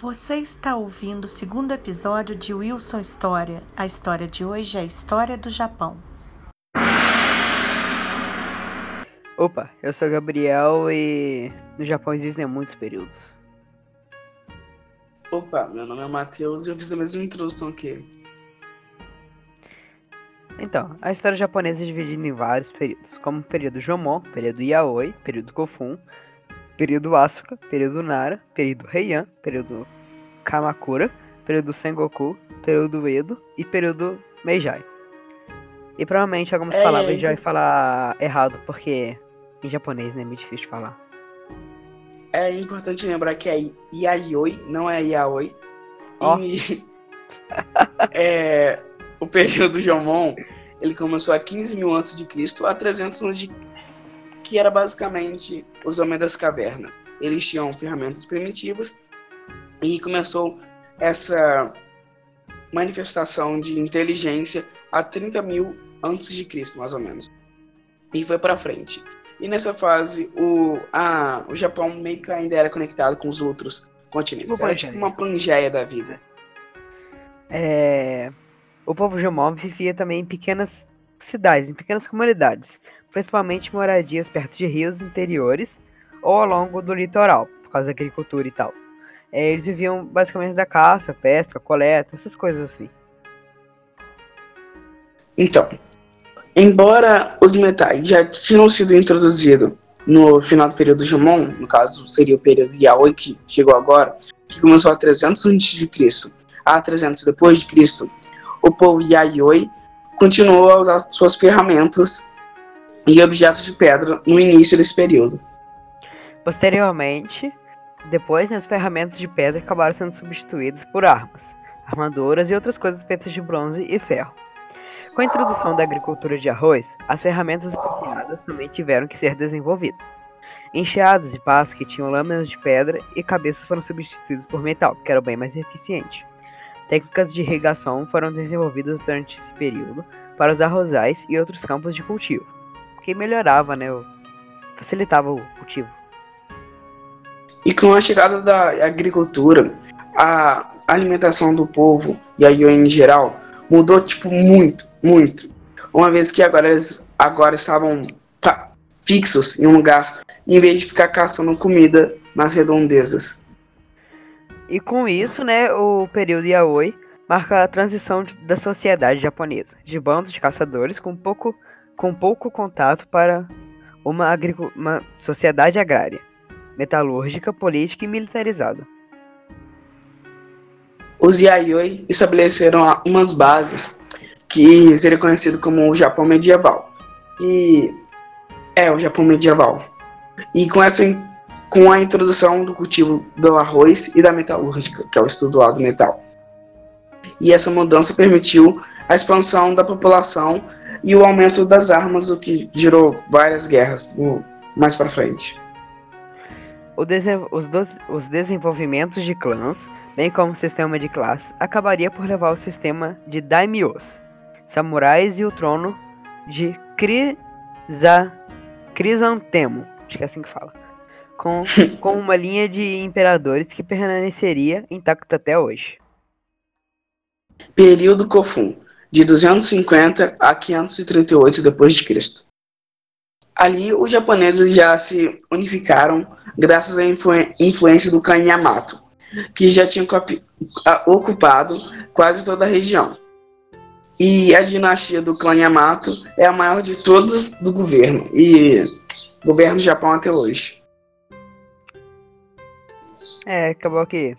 Você está ouvindo o segundo episódio de Wilson História. A história de hoje é a história do Japão. Opa, eu sou Gabriel e no Japão existem muitos períodos. Opa, meu nome é Matheus e eu fiz a mesma introdução que ele. Então, a história japonesa é dividida em vários períodos, como o período Jomon, período Yaoi, período Kofun, período Asuka, período Nara, período Heian, período Kamakura, período Sengoku, período Edo e período Meijai. E provavelmente algumas É, palavras é. já vai falar errado, porque em japonês né, é muito difícil de falar. É importante lembrar que é Yayoi, não é Yaoi. Ó. E é, o período Jomon, ele começou a 15 mil antes de Cristo a 300 antes de que era basicamente os homens das cavernas. Eles tinham ferramentas primitivas e começou essa manifestação de inteligência a 30 mil antes de Cristo, mais ou menos. E foi para frente. E nessa fase, o, a, o Japão meio que ainda era conectado com os outros continentes. Era tipo uma Pangeia da vida. É... O povo Jomon vivia também em pequenas cidades, em pequenas comunidades, principalmente moradias perto de rios interiores ou ao longo do litoral, por causa da agricultura e tal. É, eles viviam basicamente da caça, pesca, coleta, essas coisas assim. Então, embora os metais já tinham sido introduzidos no final do período Jomon, no caso seria o período Yaoi que chegou agora, que começou a 300 a.C. a 300 depois de Cristo, o povo Yayoi continuou a usar suas ferramentas e objetos de pedra no início desse período. Posteriormente, depois, né, as ferramentas de pedra acabaram sendo substituídas por armas, armaduras e outras coisas feitas de bronze e ferro. Com a introdução da agricultura de arroz, as ferramentas apropriadas também tiveram que ser desenvolvidas. Enxeados e pás que tinham lâminas de pedra e cabeças foram substituídos por metal, que era bem mais eficiente. Técnicas de irrigação foram desenvolvidas durante esse período para os arrozais e outros campos de cultivo, que melhorava, né, facilitava o cultivo. E com a chegada da agricultura, a alimentação do povo e a Yoi em geral mudou tipo muito, muito. Uma vez que agora eles agora estavam tá, fixos em um lugar, em vez de ficar caçando comida nas redondezas. E com isso, né, o período Yaoi marca a transição de- da sociedade japonesa, de bandos de caçadores com pouco, com pouco contato para uma, uma sociedade agrária, metalúrgica, política e militarizada. Os Yayoi estabeleceram umas bases que seria conhecido como o Japão medieval. E é o Japão medieval. E com essa com a introdução do cultivo do arroz e da metalúrgica, que é o estudo do metal. E essa mudança permitiu a expansão da população e o aumento das armas, o que gerou várias guerras no- mais para frente. O os, os desenvolvimentos de clãs, bem como o sistema de classes, acabaria por levar ao sistema de daimyos, samurais e o trono de Crisa, Crisantemo, acho que é assim que fala, com, com uma linha de imperadores que permaneceria intacta até hoje. Período Kofun, de 250 a 538 depois de Cristo. Ali, os japoneses já se unificaram graças à influ- influência do clã Yamato, que já tinha ocupado quase toda a região. E a dinastia do clã Yamato é a maior de todos do governo e governa o Japão até hoje. É, acabou que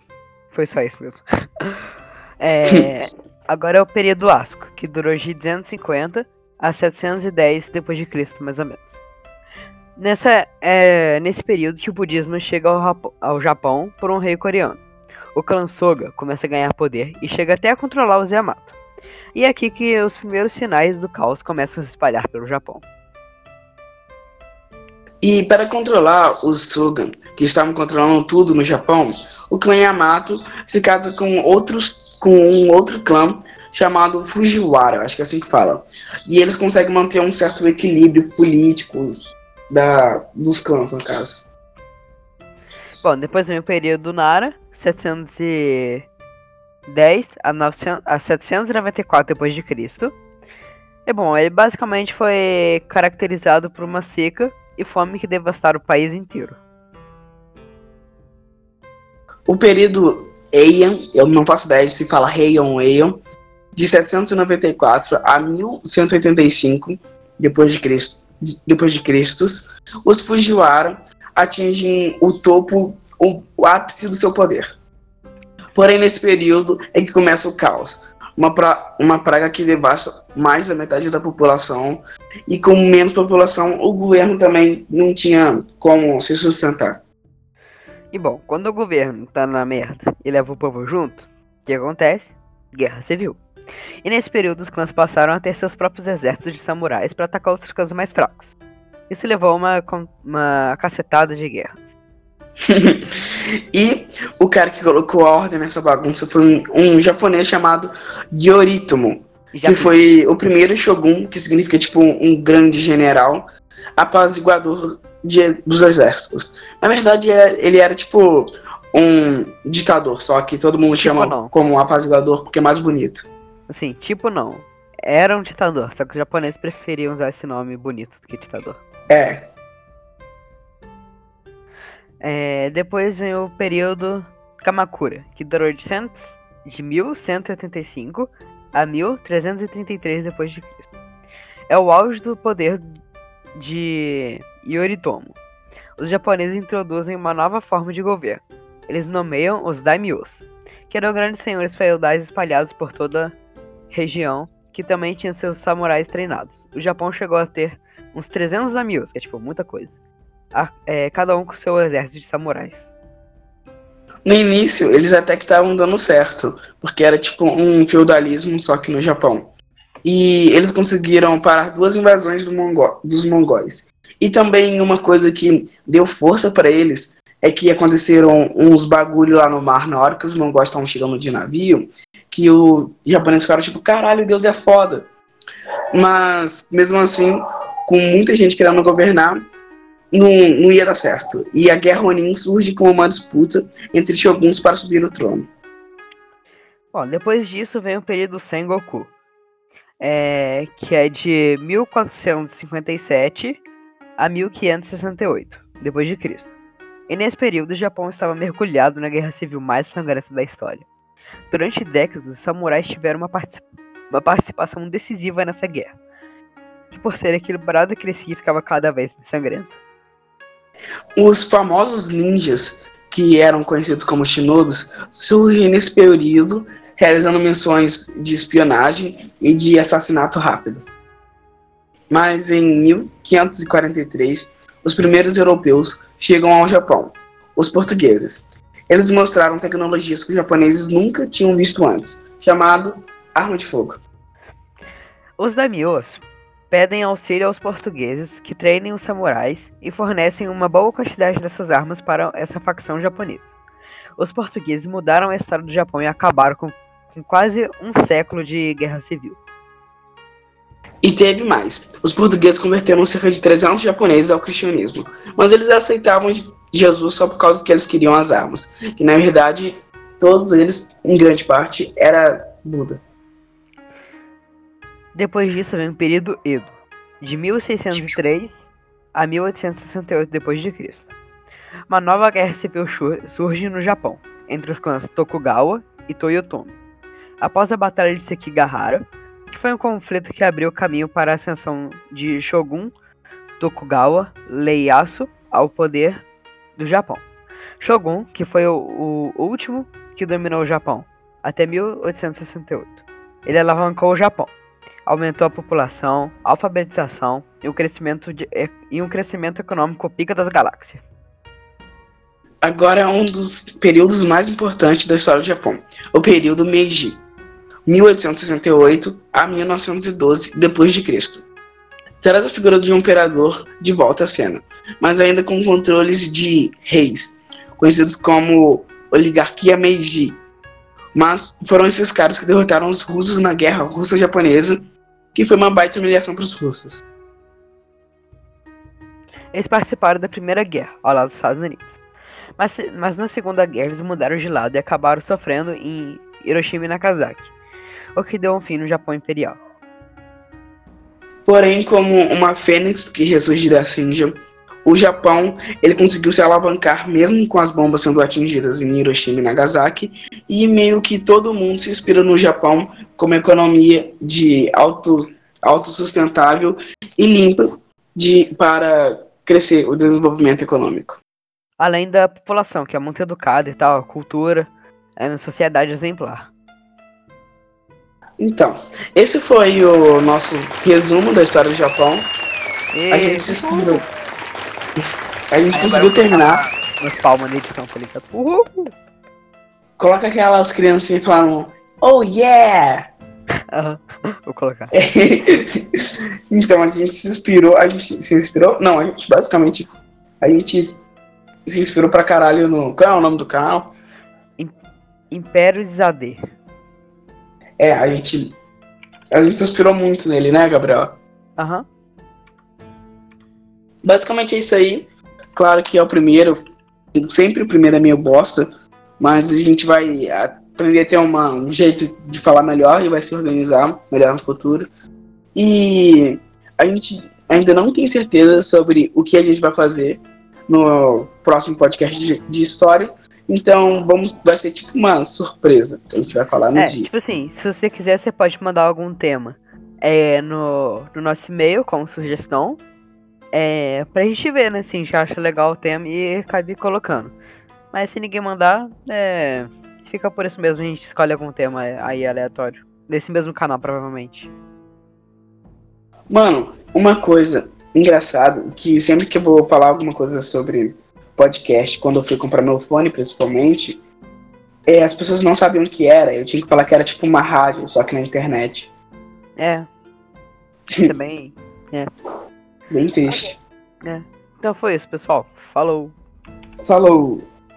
foi só isso mesmo. É, agora é o período Asuka, que durou de 250 a 710 depois de Cristo, mais ou menos. Nessa, é, nesse período que o budismo chega ao, ao Japão por um rei coreano. O clã Soga começa a ganhar poder e chega até a controlar os Yamato. E é aqui que os primeiros sinais do caos começam a se espalhar pelo Japão. E para controlar os Sugan, que estavam controlando tudo no Japão, o clã Yamato se casa com outros com um outro clã chamado Fujiwara, acho que é assim que fala. E eles conseguem manter um certo equilíbrio político da, dos clãs, no caso. Bom, depois vem o período Nara, 710 a, 900, a 794 depois de Cristo. E bom, ele basicamente foi caracterizado por uma seca e fome que devastaram o país inteiro. O período Heian, eu não faço ideia de se fala Heian ou Heian, de 794 a 1185 depois de Cristo, depois de Cristo, os Fujiwara atingem o topo, o, o ápice do seu poder. Porém, nesse período é que começa o caos. Uma, pra, uma praga que devasta mais da metade da população, e com menos população, o governo também não tinha como se sustentar. E bom, quando o governo tá na merda e leva o povo junto, o que acontece? Guerra civil. E nesse período os clãs passaram a ter seus próprios exércitos de samurais para atacar outros clãs mais fracos. Isso levou a uma, uma cacetada de guerras. e o cara que colocou a ordem nessa bagunça foi um, um japonês chamado Yoritomo, que foi o primeiro shogun, que significa tipo um, um grande general, apaziguador de, dos exércitos. Na verdade, é, ele era tipo um ditador, só que todo mundo tipo chama não. como apaziguador porque é mais bonito. Assim, tipo não. Era um ditador, só que os japoneses preferiam usar esse nome bonito do que ditador. É. é depois vem o período Kamakura, que durou de, cent... de 1185 a 1333 depois de Cristo. É o auge do poder de Yoritomo. Os japoneses introduzem uma nova forma de governo. Eles nomeiam os daimyos, que eram grandes senhores feudais espalhados por toda a região, que também tinham seus samurais treinados. O Japão chegou a ter uns 300 daimyos, que é tipo muita coisa. A, é, cada um com seu exército de samurais. No início, eles até que estavam dando certo, porque era tipo um feudalismo, só que no Japão. E eles conseguiram parar duas invasões do Mongol, dos mongóis. E também uma coisa que deu força para eles é que aconteceram uns bagulho lá no mar na hora que os mongóis estavam chegando de navio, que o japonês ficaram tipo, caralho, Deus é foda. Mas, mesmo assim, com muita gente querendo governar, não, não ia dar certo. E a Guerra Ronin surge como uma disputa entre shoguns para subir no trono. Bom, depois disso vem o período Sengoku, é, que é de 1457 a 1568 depois de Cristo. E nesse período o Japão estava mergulhado na guerra civil mais sangrenta da história. Durante décadas, os samurais tiveram uma, particip uma participação decisiva nessa guerra, que por ser equilibrada crescia e ficava cada vez mais sangrenta. Os famosos ninjas, que eram conhecidos como shinobis, surgem nesse período realizando missões de espionagem e de assassinato rápido. Mas em 1543, os primeiros europeus chegam ao Japão, os portugueses. Eles mostraram tecnologias que os japoneses nunca tinham visto antes, chamado arma de fogo. Os daimyos pedem auxílio aos portugueses que treinem os samurais e fornecem uma boa quantidade dessas armas para essa facção japonesa. Os portugueses mudaram a história do Japão e acabaram com, com quase um século de guerra civil. E teve mais. Os portugueses converteram cerca de 300 japoneses ao cristianismo, mas eles aceitavam Jesus só por causa que eles queriam as armas. E na verdade, todos eles, em grande parte, era Buda. Depois disso vem o período Edo, de 1603 a 1868 d.C. Uma nova guerra civil surge no Japão, entre os clãs Tokugawa e Toyotomi. Após a Batalha de Sekigahara, que foi um conflito que abriu caminho para a ascensão de Shogun Tokugawa Ieyasu ao poder do Japão. Shogun, que foi o, o último que dominou o Japão até 1868. Ele alavancou o Japão, aumentou a população, a alfabetização e o crescimento de, e um crescimento econômico pica das galáxias. Agora é um dos períodos mais importantes da história do Japão, o período Meiji, 1868 a 1912 depois de Cristo. Traz a figura de um imperador de volta à cena, mas ainda com controles de reis, conhecidos como oligarquia Meiji. Mas foram esses caras que derrotaram os russos na guerra russa-japonesa, que foi uma baita humilhação para os russos. Eles participaram da Primeira Guerra, ao lado dos Estados Unidos. Mas, mas na Segunda Guerra eles mudaram de lado e acabaram sofrendo em Hiroshima e Nagasaki, o que deu um fim no Japão Imperial. Porém, como uma fênix que ressurge da cinza, o Japão ele conseguiu se alavancar mesmo com as bombas sendo atingidas em Hiroshima e Nagasaki e meio que todo mundo se inspira no Japão como economia de auto autossustentável e limpa de para crescer o desenvolvimento econômico. Além da população, que é muito educada e tal, cultura, é uma sociedade exemplar. Então, esse foi o nosso resumo da história do Japão. E... A gente se inspirou. A gente Aí conseguiu terminar. Nos palmas na edição, tá ligado? Uhul. Coloca aquelas criancinhas falando, oh yeah! Uhum. Vou colocar. então a gente se inspirou, a gente se inspirou, não, a gente basicamente, a gente se inspirou pra caralho no, qual é o nome do canal? Império de Zade. É, a gente, a gente se inspirou muito nele, né, Gabriel? Aham. Uhum. Basicamente é isso aí. Claro que é o primeiro, sempre o primeiro é meio bosta, mas a gente vai aprender a ter uma, um jeito de falar melhor e vai se organizar melhor no futuro. E a gente ainda não tem certeza sobre o que a gente vai fazer no próximo podcast de, de história. Então vamos, vai ser tipo uma surpresa que a gente vai falar no é, dia. Tipo assim, se você quiser, você pode mandar algum tema é, no, no nosso e-mail como sugestão. É, pra gente ver, né, se a gente acha legal o tema e cabe colocando. Mas se ninguém mandar, é, fica por isso mesmo, a gente escolhe algum tema aí aleatório. Nesse mesmo canal, provavelmente. Mano, uma coisa engraçada, que sempre que eu vou falar alguma coisa sobre podcast, quando eu fui comprar meu fone, principalmente, é, as pessoas não sabiam o que era. Eu tinha que falar que era tipo uma rádio, só que na internet. É. Também. é. Bem triste. É. Então foi isso, pessoal. Falou. Falou.